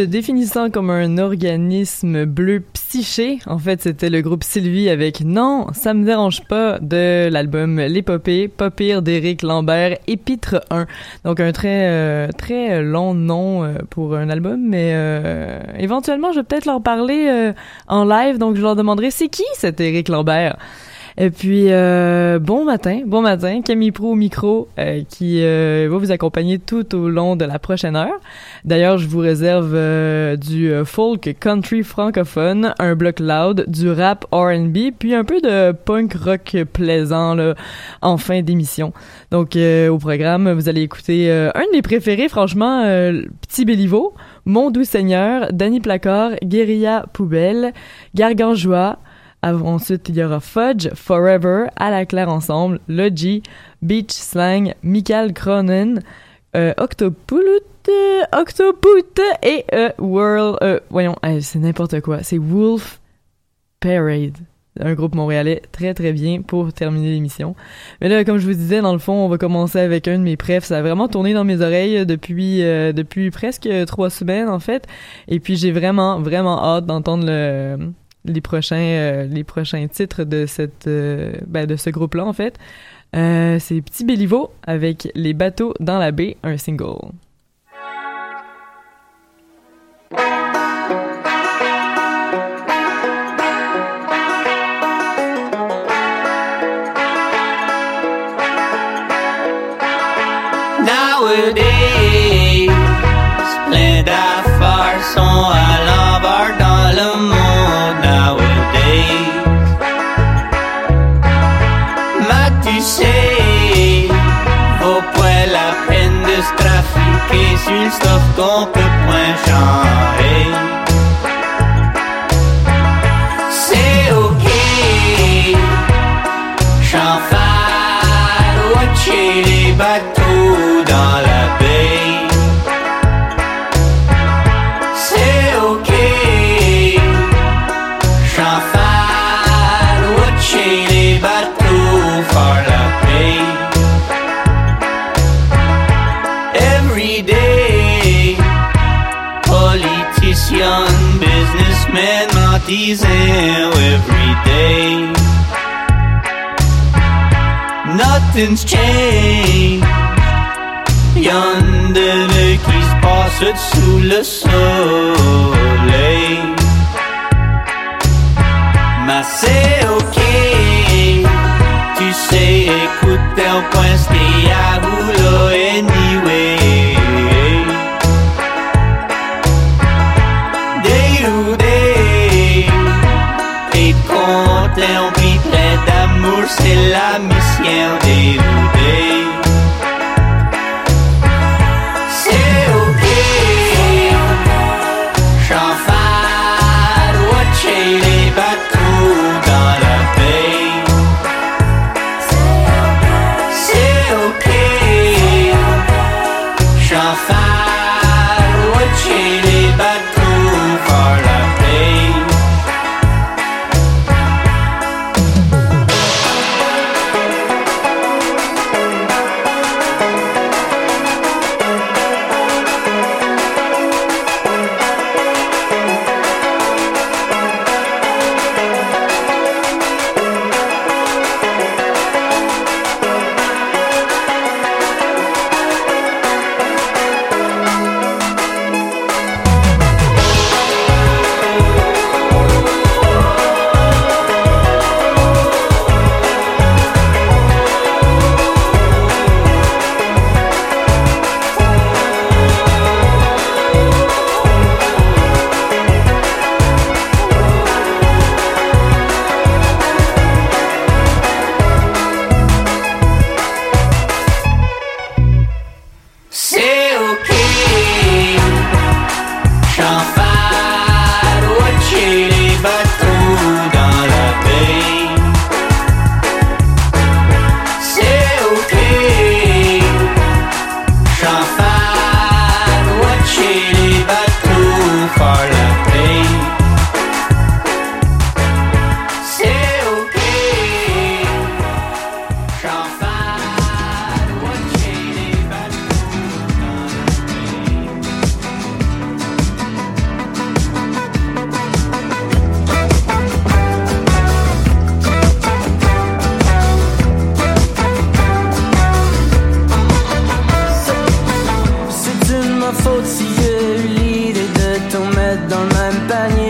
se définissant comme un organisme bleu psyché, en fait, c'était le groupe Sylvie avec Non, ça me dérange pas de l'album L'épopée, pas pire d'Éric Lambert, Épître 1. Donc un très euh, très long nom euh, pour un album, mais euh, éventuellement, je vais peut-être leur parler euh, en live, donc je leur demanderai c'est qui cet Éric Lambert? Et puis, euh, bon matin, bon matin, Camille Pro au micro euh, qui euh, va vous accompagner tout au long de la prochaine heure. D'ailleurs, je vous réserve euh, du euh, folk country francophone, un bloc loud, du rap R&B, puis un peu de punk rock plaisant là, en fin d'émission. Donc, euh, au programme, vous allez écouter un de mes préférés, franchement, Petit Béliveau, Mon Doux Seigneur, Danny Placard, Guérilla Poubelle, Garganjoie, avant, ensuite, il y aura Fudge, Forever, À la claire ensemble, Logi, Beach Slang, Michael Cronen, euh, Octopult, euh, Octoput et euh, World... Euh, voyons, c'est n'importe quoi. C'est Wolf Parade. Un groupe montréalais très très bien pour terminer l'émission. Mais là, comme je vous disais, dans le fond, on va commencer avec un de mes prefs. Ça a vraiment tourné dans mes oreilles depuis euh, depuis presque trois semaines en fait. Et puis j'ai vraiment vraiment hâte d'entendre le les prochains euh, les prochains titres de cette euh, ben, de ce groupe là en fait. Euh, c'est Petit Béliveau avec Les bateaux dans la baie un single Nothing's changed. Y'en de qui se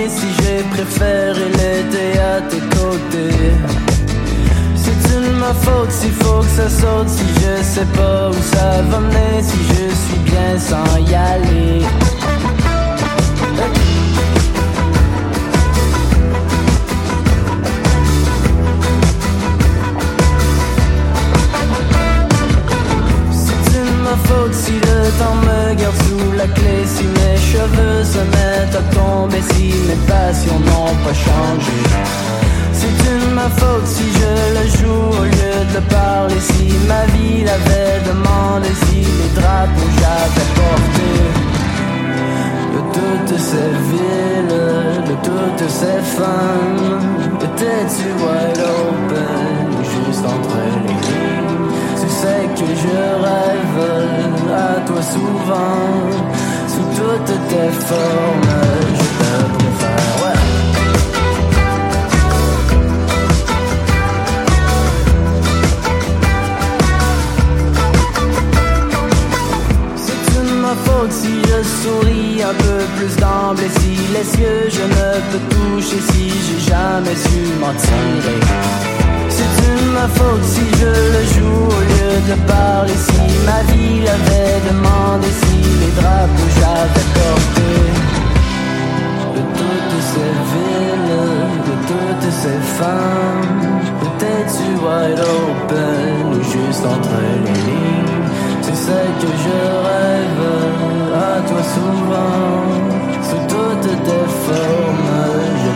si j'ai préféré l'été à tes côtés. C'est une ma faute s'il faut que ça saute, si je sais pas où ça va mener, si je suis bien sans y aller. C'est une ma faute si le temps me garde sous la clé, si mes cheveux se tomber, si mes passions n'ont pas changé. C'est une ma faute si je le joue au lieu de le parler, si ma vie l'avait demandé, si les drapeaux j'avais porté. De toutes ces villes, de toutes ces femmes, étais-tu wide open, juste entre les lignes? Tu sais que je rêve à toi souvent, sous toutes tes formes, je je souris un peu plus d'emblée Si les yeux je ne peux toucher Si j'ai jamais su m'en tirer. C'est une ma faute si je le joue au lieu de parler. Si ma vie l'avait demandé Si les drapeaux j'avais porté. De toutes ces villes, de toutes ces femmes Peut-être-tu wide open ou juste entre les lignes. Tu sais que je rêve toi souvent Sous toutes tes formes,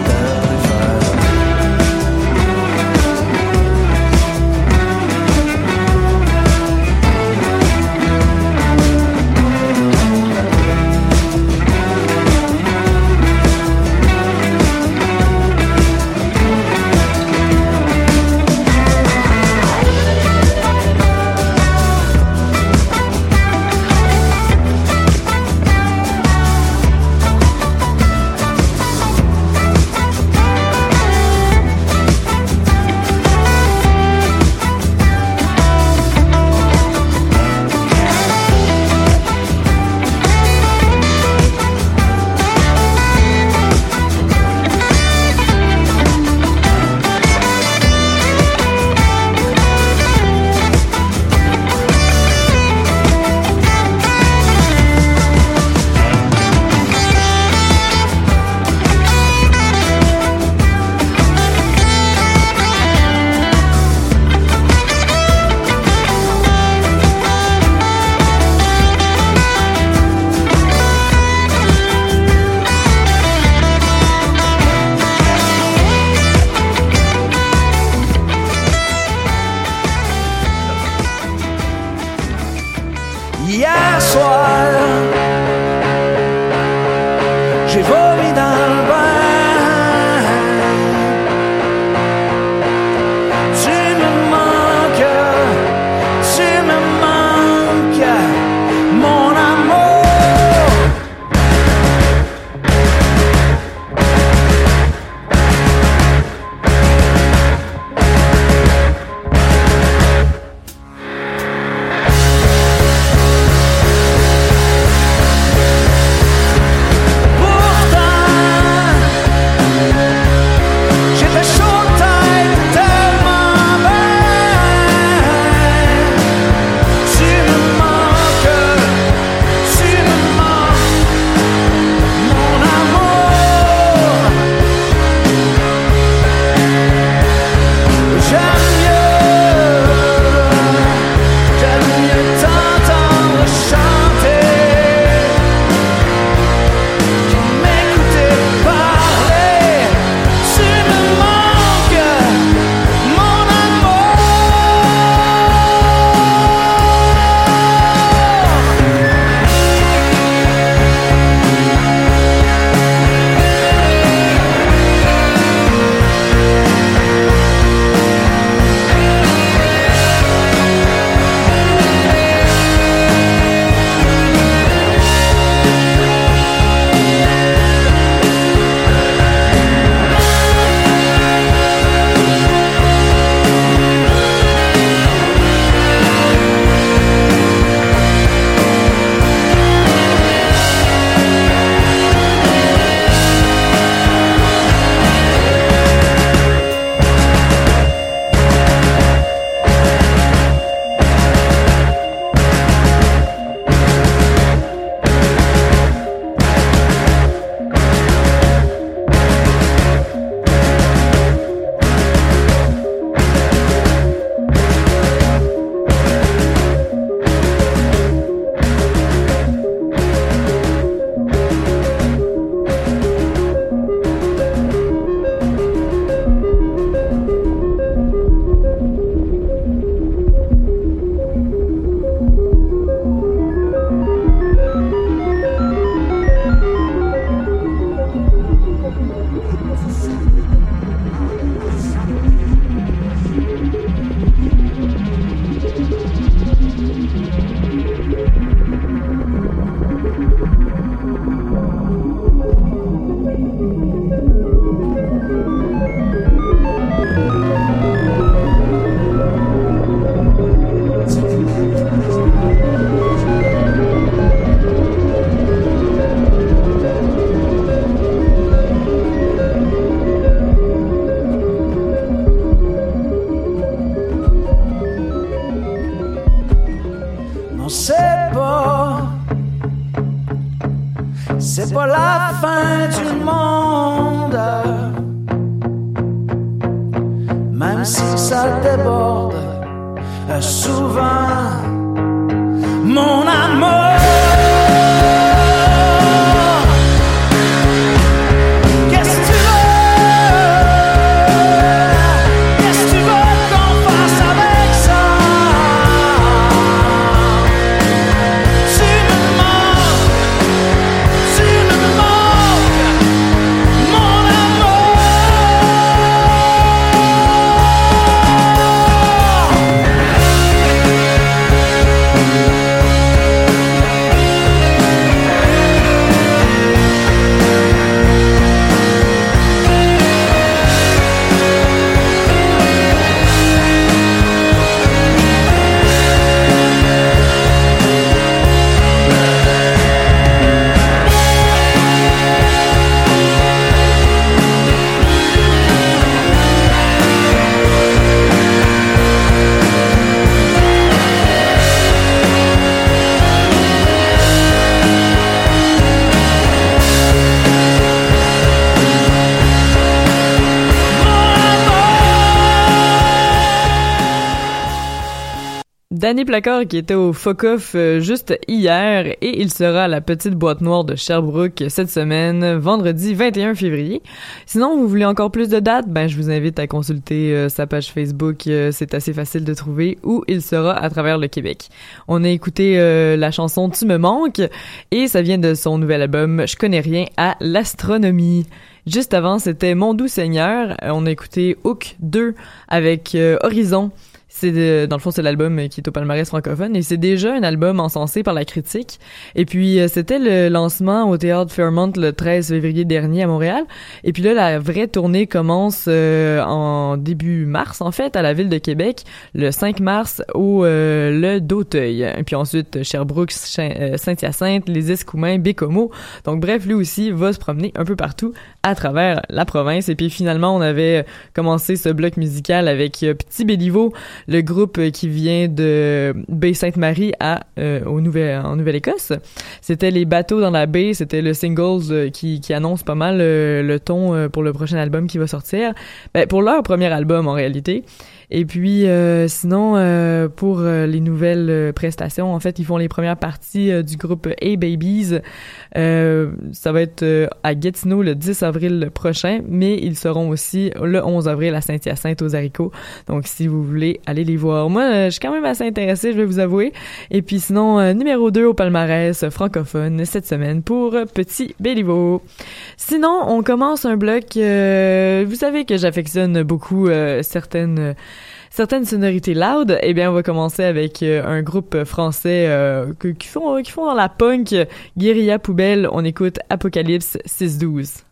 Danny Placard qui était au Focoff euh, juste hier et il sera à la petite boîte noire de Sherbrooke cette semaine, vendredi 21 février. Sinon, vous voulez encore plus de dates, ben je vous invite à consulter euh, sa page Facebook, euh, c'est assez facile de trouver où il sera à travers le Québec. On a écouté euh, la chanson Tu me manques et ça vient de son nouvel album Je connais rien à l'astronomie. Juste avant, c'était Mon doux Seigneur. On a écouté Hook 2 avec euh, Horizon. C'est dans le fond c'est l'album qui est au palmarès francophone et c'est déjà un album encensé par la critique. Et puis euh, c'était le lancement au théâtre Fairmont le 13 février dernier à Montréal. Et puis là la vraie tournée commence euh, en début mars en fait à la ville de Québec le 5 mars au euh, le d'Auteuil. Et puis ensuite Sherbrooke, euh, Saint-Hyacinthe, les Escoumins, Bécomo. Donc bref lui aussi va se promener un peu partout à travers la province. Et puis finalement on avait commencé ce bloc musical avec euh, Petit Béliveau groupe euh, qui vient de Baie-Sainte-Marie à euh, au Nouvel en Nouvelle-Écosse. C'était les bateaux dans la baie, c'était le singles euh, qui, qui annonce pas mal euh, le ton pour le prochain album qui va sortir. Ben, pour leur premier album en réalité. Et puis sinon pour les nouvelles prestations, en fait, ils font les premières parties du groupe A Babies. Ça va être à Gatineau le 10 avril prochain, mais ils seront aussi le 11 avril à Saint-Hyacinthe aux haricots. Donc si vous voulez aller les voir. Moi, euh, je suis quand même assez intéressée, je vais vous avouer. Et puis sinon, euh, numéro 2 au palmarès francophone cette semaine pour euh, Petit Béliveau. Sinon, on commence un bloc. vous savez que j'affectionne beaucoup certaines certaines sonorités loud. Eh bien, on va commencer avec un groupe français qui font qui font dans la punk guérilla poubelle. On écoute Apocalypse 612.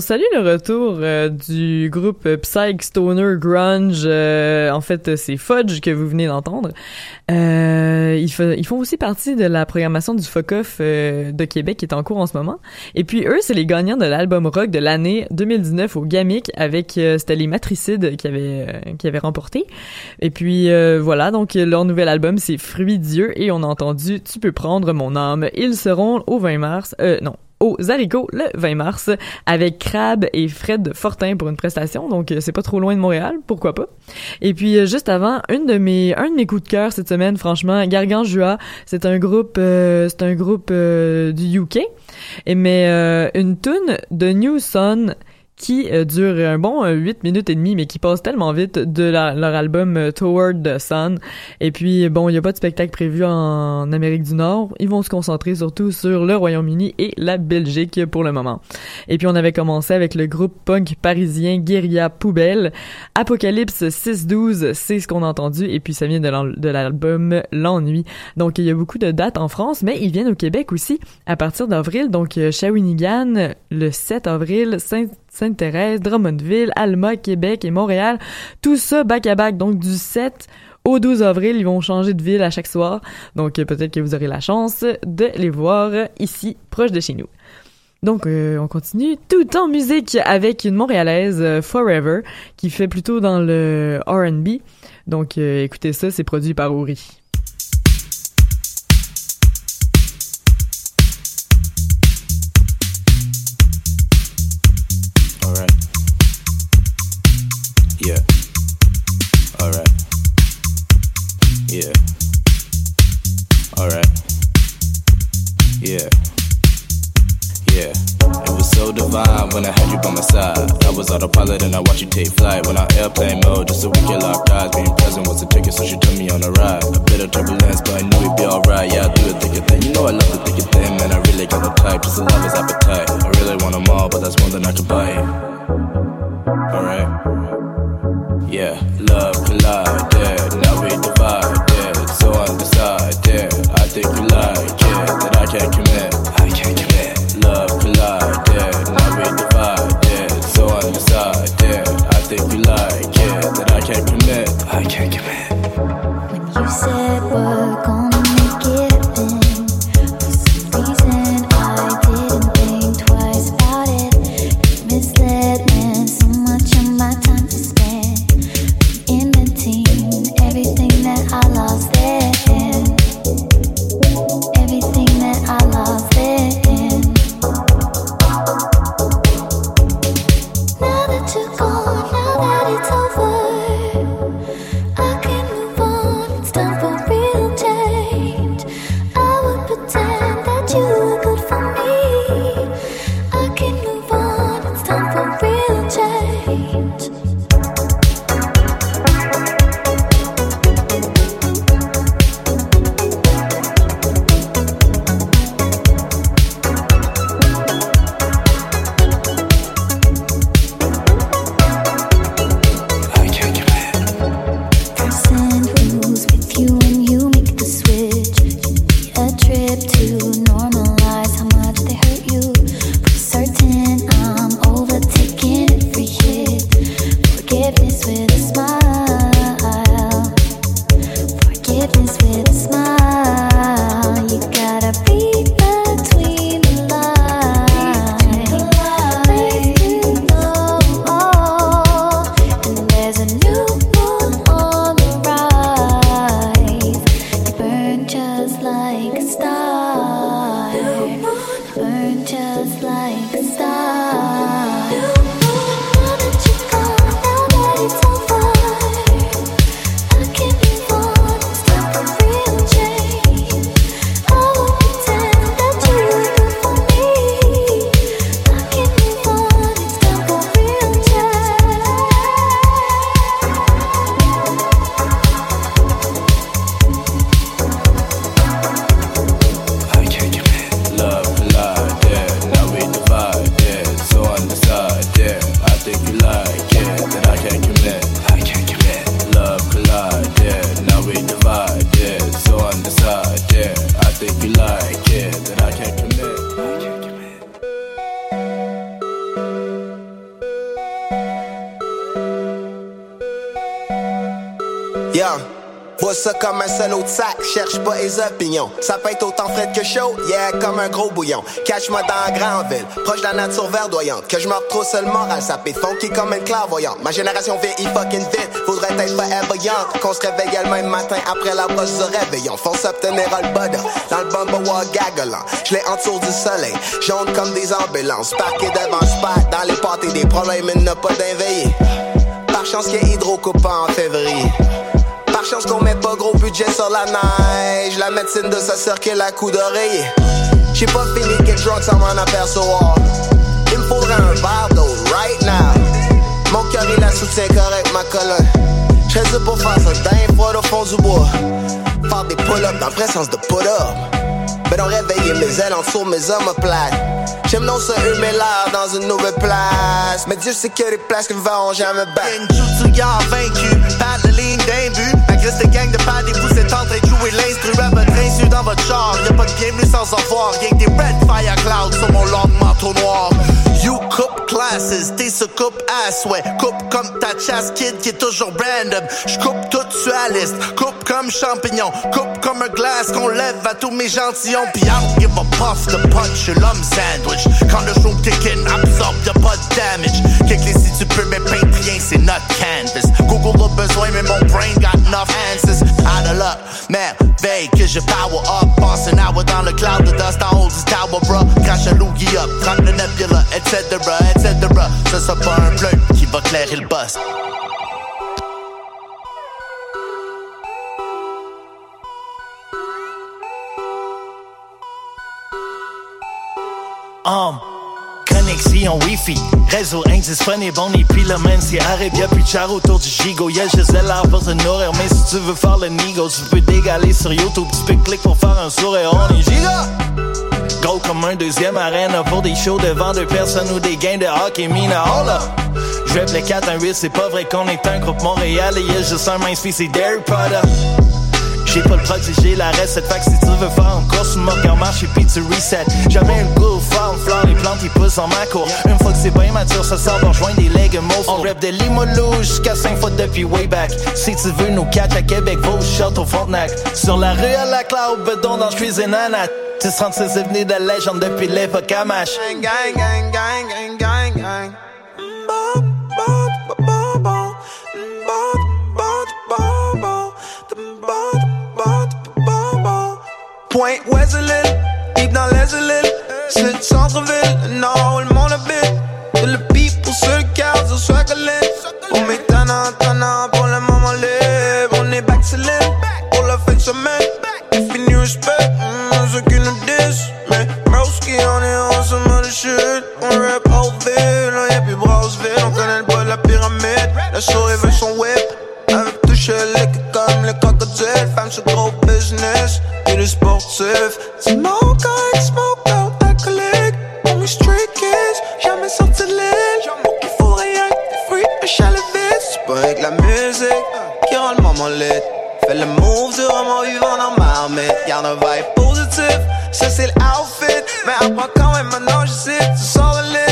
On salue le retour euh, du groupe Psych Stoner Grunge. Euh, en fait, c'est Fudge que vous venez d'entendre. Euh, ils, font aussi partie de la programmation du euh, de Québec qui est en cours en ce moment. Et puis eux, c'est les gagnants de l'album rock de l'année 2019 au GAMIC avec c'était les Matricides qui avaient qui avaient remporté. Et puis voilà, donc leur nouvel album c'est Fruits Dieu et on a entendu Tu peux prendre mon âme. Ils seront au 20 mars. Non, aux haricots le 20 mars avec Crab et Fred Fortin pour une prestation. Donc euh, c'est pas trop loin de Montréal pourquoi pas. Et puis euh, juste avant une de mes un de mes coups de cœur cette semaine franchement Gargantua c'est un groupe euh, c'est un groupe euh, du UK et mais euh, une tune de New Sun qui euh, dure un bon euh, 8 minutes et demie, mais qui passe tellement vite de la- leur album euh, Toward the Sun. Et puis, bon, il n'y a pas de spectacle prévu en Amérique du Nord. Ils vont se concentrer surtout sur le Royaume-Uni et la Belgique pour le moment. Et puis, on avait commencé avec le groupe punk parisien Guerilla Poubelle. Apocalypse 612, c'est ce qu'on a entendu. Et puis, ça vient de l'al- de l'album L'Ennui. Donc, il y a beaucoup de dates en France, mais ils viennent au Québec aussi à partir d'avril. Donc, euh, Shawinigan, le 7 avril, Saint Sainte-Thérèse, Drummondville, Alma, Québec et Montréal. Tout ça back à back. Donc, du 7 au 12 avril, ils vont changer de ville à chaque soir. Donc, euh, peut-être que vous aurez la chance de les voir ici, proche de chez nous. Donc, euh, on continue tout en musique avec une Montréalaise, euh, Forever, qui fait plutôt dans le R&B. Donc, écoutez ça, c'est produit par Ori. Yeah. Alright. Yeah. Yeah. It was so divine when I had you by my side. I was autopilot and I watched you take flight. When I airplane mode, just so we could lock eyes. Being present was a ticket, so she took me on a ride. A bit of turbulence, but I knew we'd be alright. Yeah, I do the thicker thing. You know I love the thicker thing, man. I really got the type. Just a lover's appetite. I really want them all, but that's more than I can buy. Alright. Yeah, love collided, think you like it, that I can't commit. I can't commit. Love collided, now we divided, so undecided. I think you like it, that I can't commit. I can't commit. When you said we're gonna Ça peut être autant frais que chaud, yeah, comme un gros bouillon. Catch-moi dans la grande ville, proche de la nature verdoyante. Que je me retrouve seul moral, ça peut funky comme une clairvoyante. Ma génération vieillit fucking vite, faudrait être forever young. Qu'on se réveille le même matin après la brosse du réveillon. Fonce obtenir le butter, dans le bumble gagolant. Je l'ai entouré du soleil, jaune comme des ambulances. Parqué devant spot, dans les pâtés des problèmes, il n'a pas d'inveillé. Par chance qu'il y ait hydrocoupant en février. Budget sur la neige. La médecine de sa circule à coup d'oreiller. J'ai pas fini quelque drunk sans m'en apercevoir. Il me faudrait un verre d'eau right now. Mon cœur il la soutient correct ma colonne. J'serais pour faire ça d'un fois au fond du bois. Faire des pull-ups dans vrai sens de put-up. Non réveiller mes ailes en dessous mes omoplates. J'aime non se humer l'air dans une nouvelle place. Mais Dieu sait que les places qui me vont jamais battre. Genjutsu y'a vaincu, pas de ligne d'un but. Malgré cette gang de pas des vous êtes en train de jouer l'instru à votre insu dans votre char. Y'a pas de bienvenue sans avoir, y'a que des red fire clouds sur mon long manteau noir. You coupe classes, t'es ce coupe ass, ouais. Coupe comme ta chasse kid qui est toujours random. J'coupe tout sur la liste, coupe comme champignon. Coupe comme un glace qu'on lève à tous mes gentillons. Pis don't give a puff the punch, l'homme sandwich. Quand le show kick in, absorbe pas de damage. Kick les si tu peux, mais peint rien, c'est notre canvas. Google a besoin, mais mon brain got enough answers. Out of luck, merveille que je power up. Pass an hour dans le cloud de dust, I hold this tower, bruh. Crash un loogie up, 30 le nebula, etc., etc. Ce sera pas un bleu qui va clairer le boss. Um, connexion Wi-Fi, réseau indisponible, on est puis le même c'est Arabia puis char autour du gigot. Y'a juste l'art pour se nourrir, mais si tu veux faire le nigo, tu peux dégaler sur YouTube, tu peux cliquer pour faire un sourire, on est giga! Go comme un deuxième arène pour des shows devant deux personnes ou des gains de hockey mina, oh là! J'rap le 4 1 8 c'est pas vrai qu'on est un groupe Montréal et y'a juste un mince c'est Dairy Potter. J'ai pas le prod, j'ai la recette. Fait que si tu veux faire une course, mon cœur marche et puis tu reset. J'avais une goût, farm, fleur, les plantes, ils poussent en ma cour. Une fois que c'est bien mature, ça sort pour rejoindre des legs On rap de Limolo jusqu'à 5 fois depuis way back. Si tu veux nous catch à Québec, va au au Frontenac. Sur la rue à la cloud, bedon dans cuisine te rends c'est venu de légende depuis l'époque à gang, gang, gang, gang, gang. Point Wesley, deep dans les îles, c'est le centre-ville, non, le monde habite. De le pour ceux qui gardent, soit collé. On met tannant, tannant pour le moment libre. On est back live pour la fin de semaine. Fini respect, mm, qui nous disent. Mais Broski, on est en ce mode shit. On rap Oldville, on y'a plus Brownsville. On connaît le bois de la pyramide. La souris veut son whip. Avec touche liquide comme les crocodiles. Femme, c'est gros business. Et les sportifs. Smoke out, smoke out, alcoolique. On est street kids, jamais sorti de l'île. Pour qu'il faut rien, un chalet vide. C'est pas avec la musique qui rend le moment lit. Fais le move du roman vivant dans ma marmite. Garde un vibe positif, ça c'est l'outfit. Mais apprends quand même maintenant, je sais, tu sors l'île.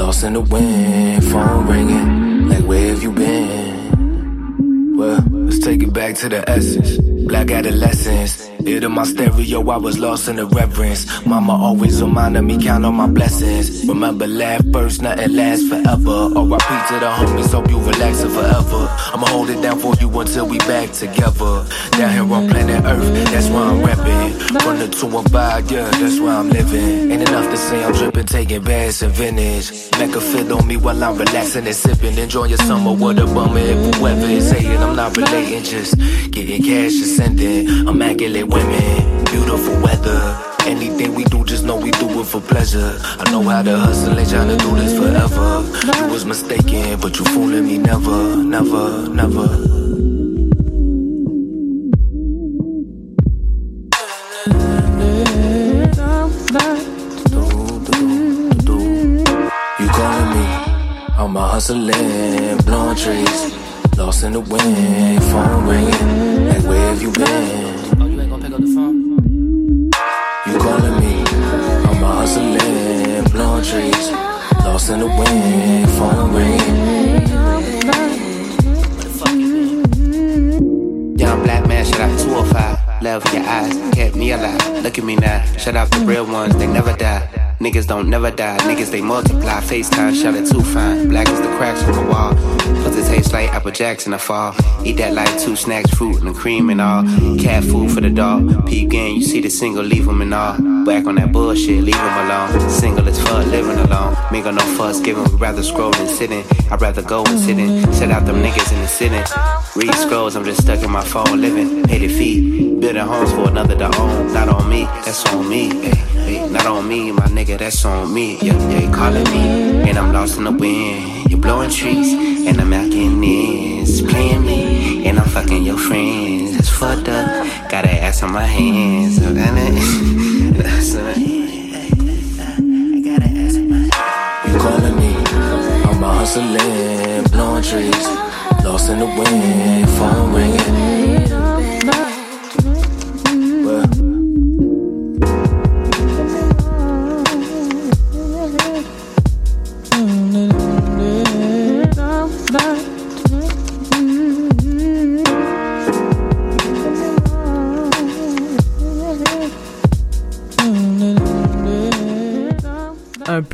Lost in the wind, phone ringing. Like, where have you been? Well, let's take it back to the essence. Black adolescence. In my stereo, I was lost in the reverence. Mama always reminded me, count on my blessings. Remember, laugh first, nothing lasts forever. RIP to the homies, hope you relax it forever. I'ma hold it down for you until we back together. Down here on planet Earth, that's where I'm repping. From the two and five, yeah, that's where I'm living. Ain't enough to say I'm dripping, taking baths and vintage. Make a fit on me while I'm relaxing and sipping. Enjoying your summer with a bummer if whoever is saying I'm not relating, just getting cash and sending immaculate women, beautiful weather. Anything we do, just know we do it for pleasure. I know how to hustle and trying to do this forever. You was mistaken, but you fooling me never, never, never. I'm a hustling, blowing trees, lost in the wind, phone ringing. Like where have you been? Blowing trees. Lost in the wind, phone ringing. Young black man, shout out 205. Love your eyes, kept me alive. Look at me now. Shout out the real ones, they never die. Niggas don't never die, niggas they multiply. FaceTime, shout it too fine. Black as the cracks on the wall. Cause it tastes like Apple Jacks in the fall. Eat that like two snacks, fruit and cream and all. Cat food for the dog. Peep game, you see the single, leave them and all. Back on that bullshit, leave them alone. Single as fuck, living alone. Mingle no fuss, giving, we rather scroll than sitting. I'd rather go and sit in. Set out them niggas in the sitting. Read scrolls, I'm just stuck in my phone, living. Pay the fee. Building homes for another to own. Not on me, that's on me. Hey, not on me, my nigga, that's on me. Yeah, yeah, calling me. And I'm lost in the wind. You're blowing trees, and I'm out getting this. Playing me, and I'm fucking your friends. It's fucked up. Got an ass on my hands. That You calling me? I'm hustling, blowing trees. Lost in the wind, phone ringing.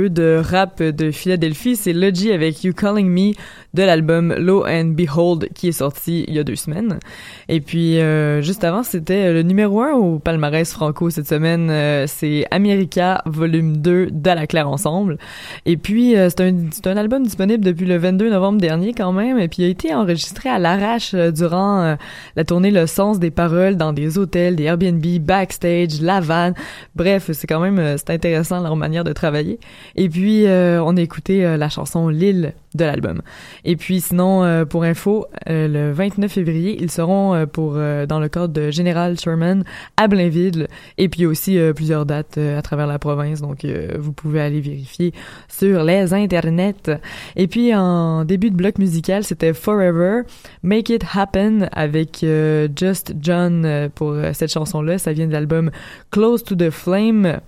De rap de Philadelphie, c'est Logi avec You Calling Me de l'album Low and Behold qui est sorti il y a deux semaines. Et puis euh, juste avant, c'était le numéro un au palmarès franco cette semaine, euh, c'est America volume 2 d'À Claire ensemble. Et puis euh, c'est un c'est un album disponible depuis le 22 novembre dernier quand même et puis il a été enregistré à l'arrache euh, durant euh, la tournée Le sens des paroles dans des hôtels, des Airbnb, backstage, la van. Bref, c'est quand même euh, c'est intéressant leur manière de travailler. Et puis euh, on a écouté euh, la chanson Lille de l'album. Et puis sinon, euh, pour info, euh, le 29 février, ils seront pour dans le cadre de Général Sherman à Blainville. Et puis aussi plusieurs dates à travers la province, donc vous pouvez aller vérifier sur les internets. Et puis en début de bloc musical, c'était Forever, Make It Happen avec Just John pour cette chanson-là. Ça vient de l'album Close to the Flame.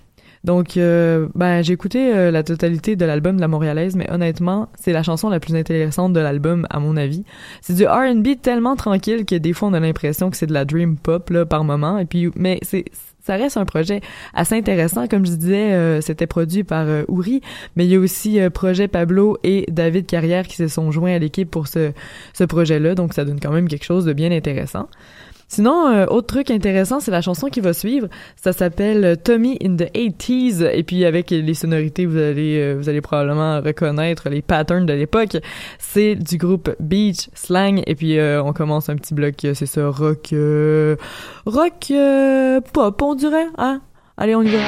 Donc, euh, ben, j'ai écouté euh, la totalité de l'album de la Montréalaise, mais honnêtement, c'est la chanson la plus intéressante de l'album, à mon avis. C'est du R&B tellement tranquille que des fois, on a l'impression que c'est de la dream pop, là, par moment. Et puis, mais c'est, ça reste un projet assez intéressant. Comme je disais, euh, c'était produit par euh, Ouri, mais il y a aussi euh, Projet Pablo et David Carrière qui se sont joints à l'équipe pour ce, ce projet-là. Donc, ça donne quand même quelque chose de bien intéressant. Sinon, euh, autre truc intéressant, c'est la chanson qui va suivre. Ça s'appelle euh, Tommy in the 80s. Et puis avec les sonorités, vous allez, euh, vous allez probablement reconnaître les patterns de l'époque. C'est du groupe Beach Slang. Et puis euh, on commence un petit bloc, euh, c'est ça, rock, rock pop, on dirait. Hein? Allez, on y va.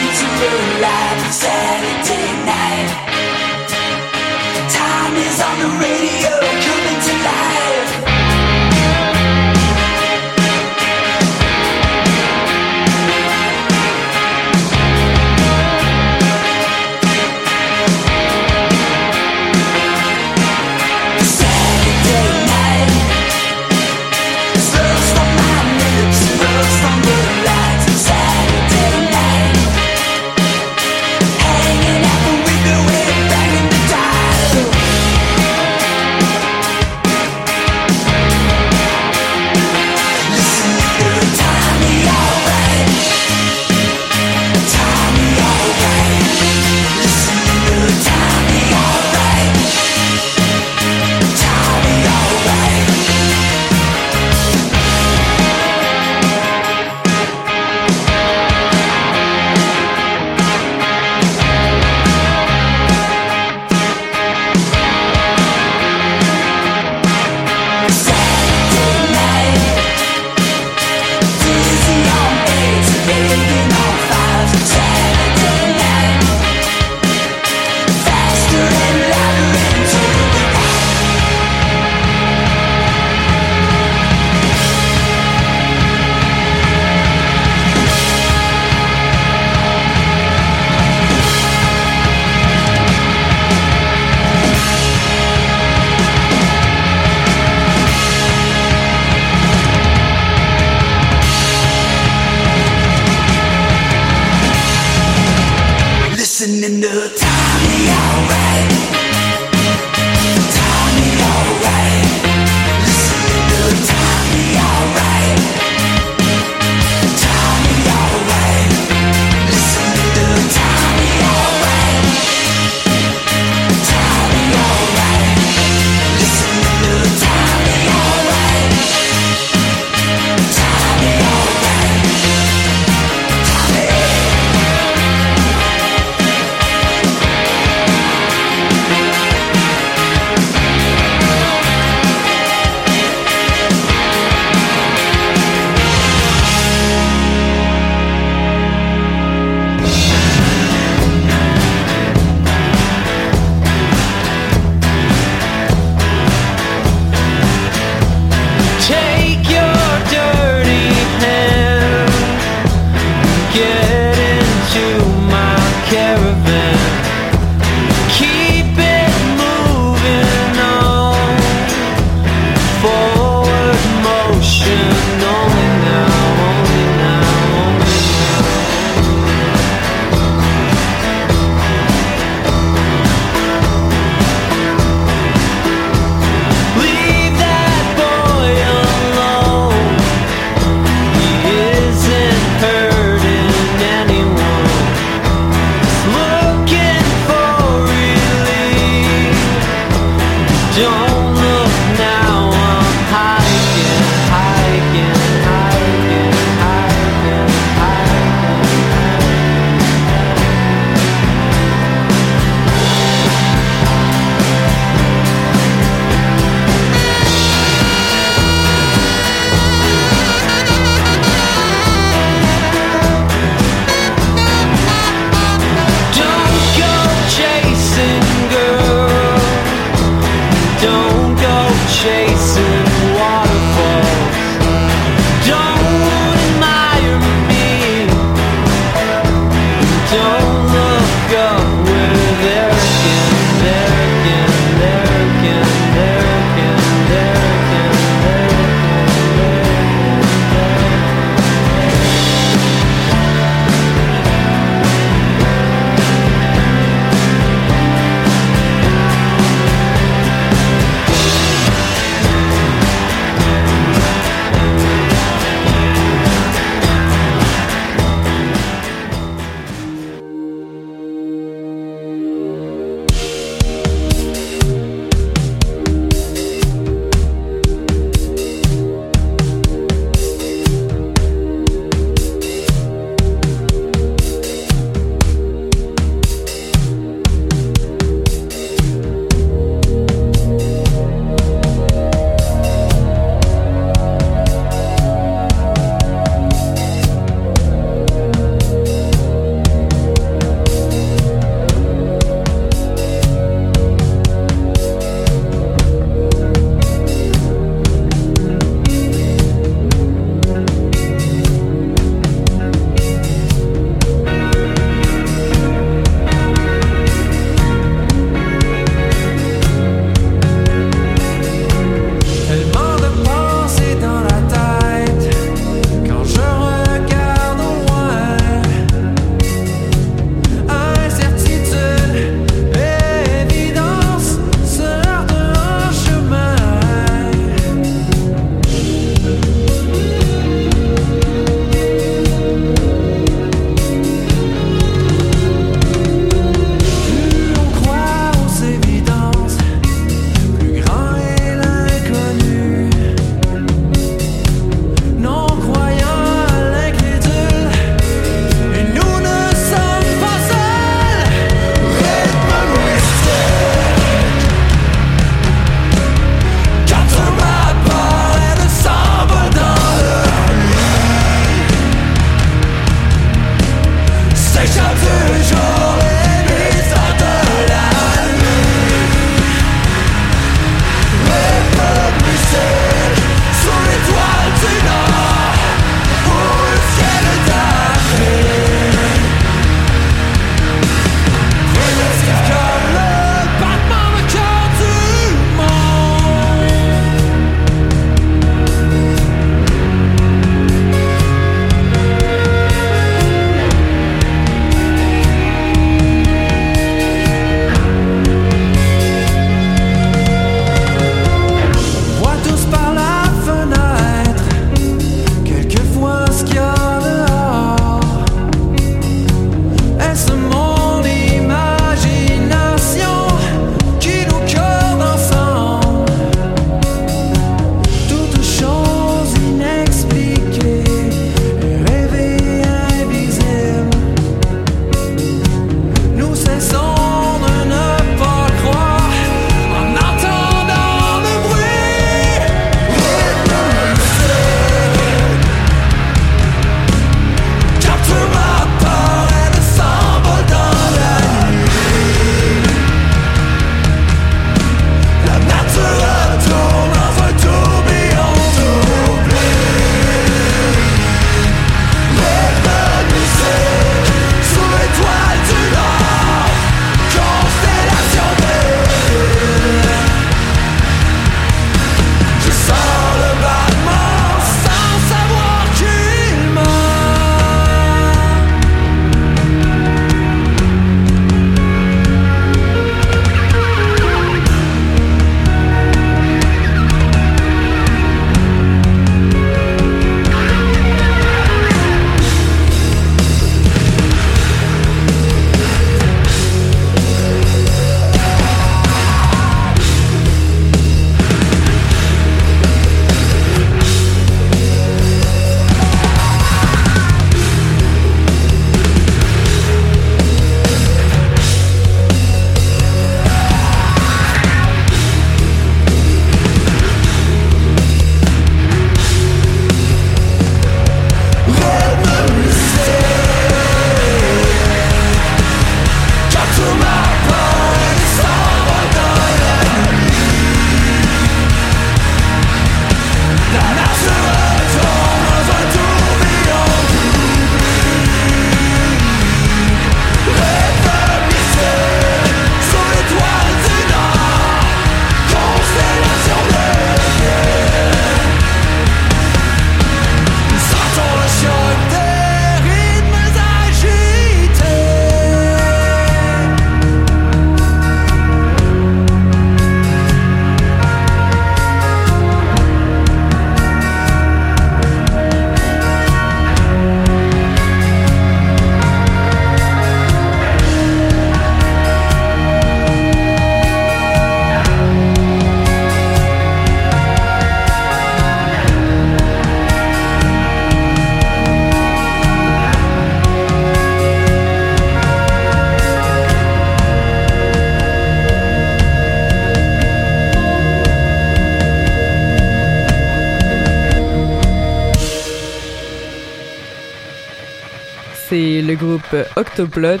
Octoplot.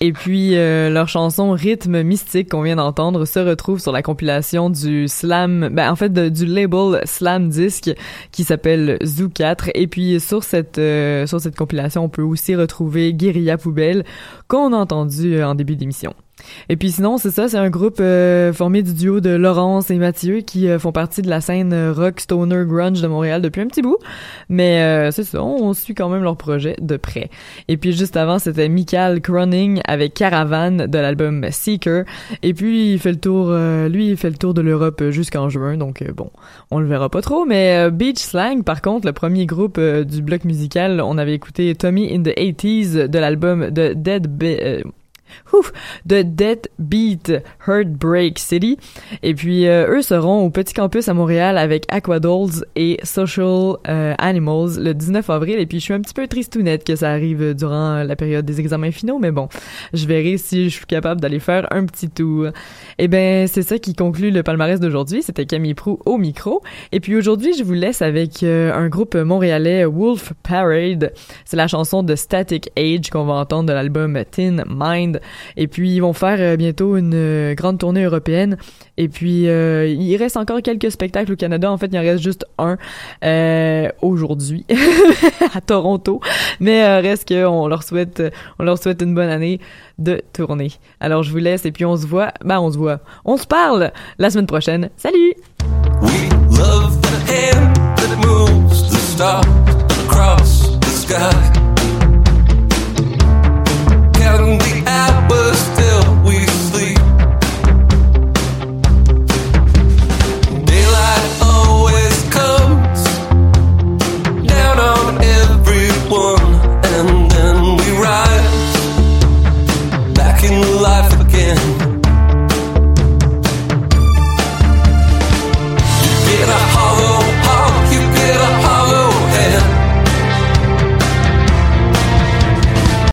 Et puis euh, leur chanson Rythme mystique qu'on vient d'entendre se retrouve sur la compilation du Slam, ben en fait du label Slam Disc qui s'appelle Zoo 4. Et puis sur cette euh, sur cette compilation, on peut aussi retrouver Guérilla Poubelle qu'on a entendu euh, en début d'émission. Et puis sinon, c'est ça, c'est un groupe euh, formé du duo de Laurence et Mathieu qui euh, font partie de la scène euh, rock stoner grunge de Montréal depuis un petit bout. Mais euh, c'est ça, on suit quand même leur projet de près. Et puis juste avant, c'était Michael Croning avec Caravan de l'album Seeker. Et puis il fait le tour, lui il fait le tour de l'Europe jusqu'en juin, donc bon, on le verra pas trop. Mais Beach Slang, par contre, le premier groupe du bloc musical, on avait écouté Tommy in the 80s de l'album de Dead. Be- Ouf, de Dead Beat Heartbreak City. Et puis, euh, eux seront au Petit Campus à Montréal avec Aquadolls et Social euh, Animals le 19 avril. Et puis, je suis un petit peu tristounette que ça arrive durant la période des examens finaux, mais bon, je verrai si je suis capable d'aller faire un petit tour. Et ben, c'est ça qui conclut le palmarès d'aujourd'hui. C'était Camille Prou au micro. Et puis aujourd'hui, je vous laisse avec euh, un groupe montréalais, Wolf Parade. C'est la chanson de Static Age qu'on va entendre de l'album Tin Mind. Et puis ils vont faire euh, bientôt une euh, grande tournée européenne. Et puis euh, il reste encore quelques spectacles au Canada. En fait, il en reste juste un aujourd'hui à Toronto. Mais reste que on leur souhaite, on leur souhaite une bonne année de tournée. Alors je vous laisse et puis on se voit. Bah on se voit. On se parle la semaine prochaine. Salut.